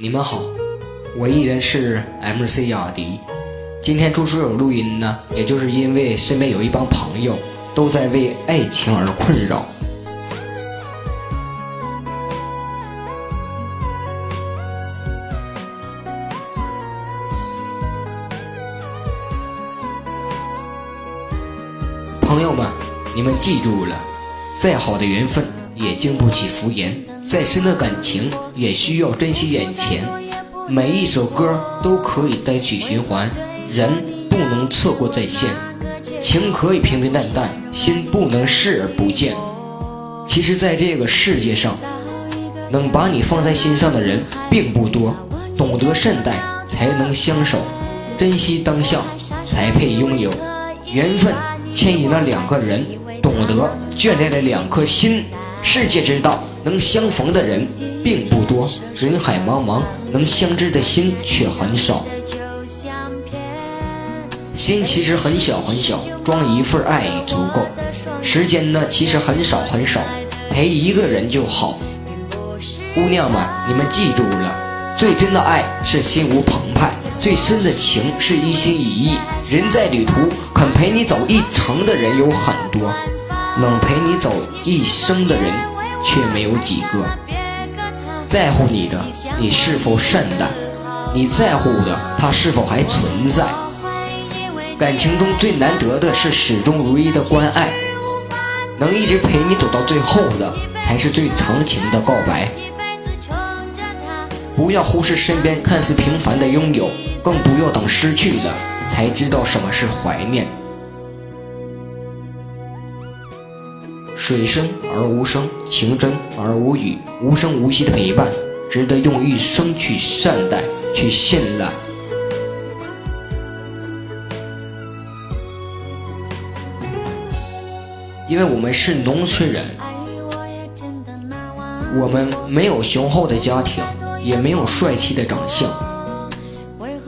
你们好，我依然是 MC 雅迪。今天出书有录音呢，也就是因为身边有一帮朋友都在为爱情而困扰。朋友们，你们记住了，再好的缘分也经不起敷衍，再深的感情也需要珍惜眼前。每一首歌都可以单曲循环，人不能错过再现。情可以平平淡淡，心不能视而不见。其实，在这个世界上，能把你放在心上的人并不多。懂得善待，才能相守；珍惜当下，才配拥有缘分。牵引了两个人，懂得眷恋了两颗心。世界之大，能相逢的人并不多，人海茫茫，能相知的心却很少。心其实很小很小，装一份爱已足够。时间呢，其实很少很少，陪一个人就好。姑娘们，你们记住了，最真的爱是心无澎湃。最深的情是一心一意。人在旅途，肯陪你走一程的人有很多，能陪你走一生的人却没有几个。在乎你的，你是否善待？你在乎的，他是否还存在？感情中最难得的是始终如一的关爱，能一直陪你走到最后的，才是最长情的告白。不要忽视身边看似平凡的拥有。更不要等失去了，才知道什么是怀念。水深而无声，情真而无语，无声无息的陪伴，值得用一生去善待，去信赖。因为我们是农村人，我们没有雄厚的家庭，也没有帅气的长相。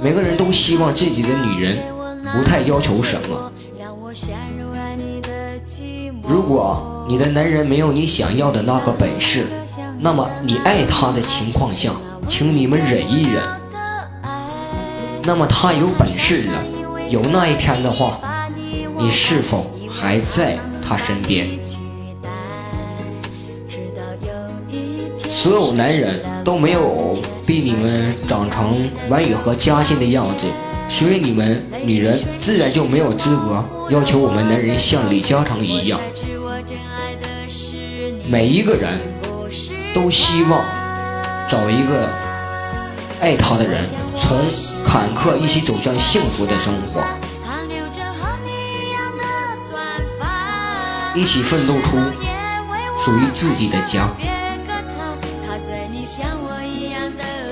每个人都希望自己的女人不太要求什么。如果你的男人没有你想要的那个本事，那么你爱他的情况下，请你们忍一忍。那么他有本事了，有那一天的话，你是否还在他身边？所有男人都没有被你们长成完宇和嘉欣的样子，所以你们女人自然就没有资格要求我们男人像李嘉诚一样。每一个人都希望找一个爱他的人，从坎坷一起走向幸福的生活，一起奋斗出属于自己的家。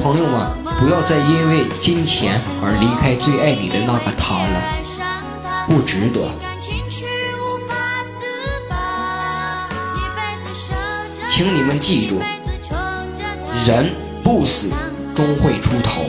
朋友们，不要再因为金钱而离开最爱你的那个他了，不值得。请你们记住，人不死终会出头。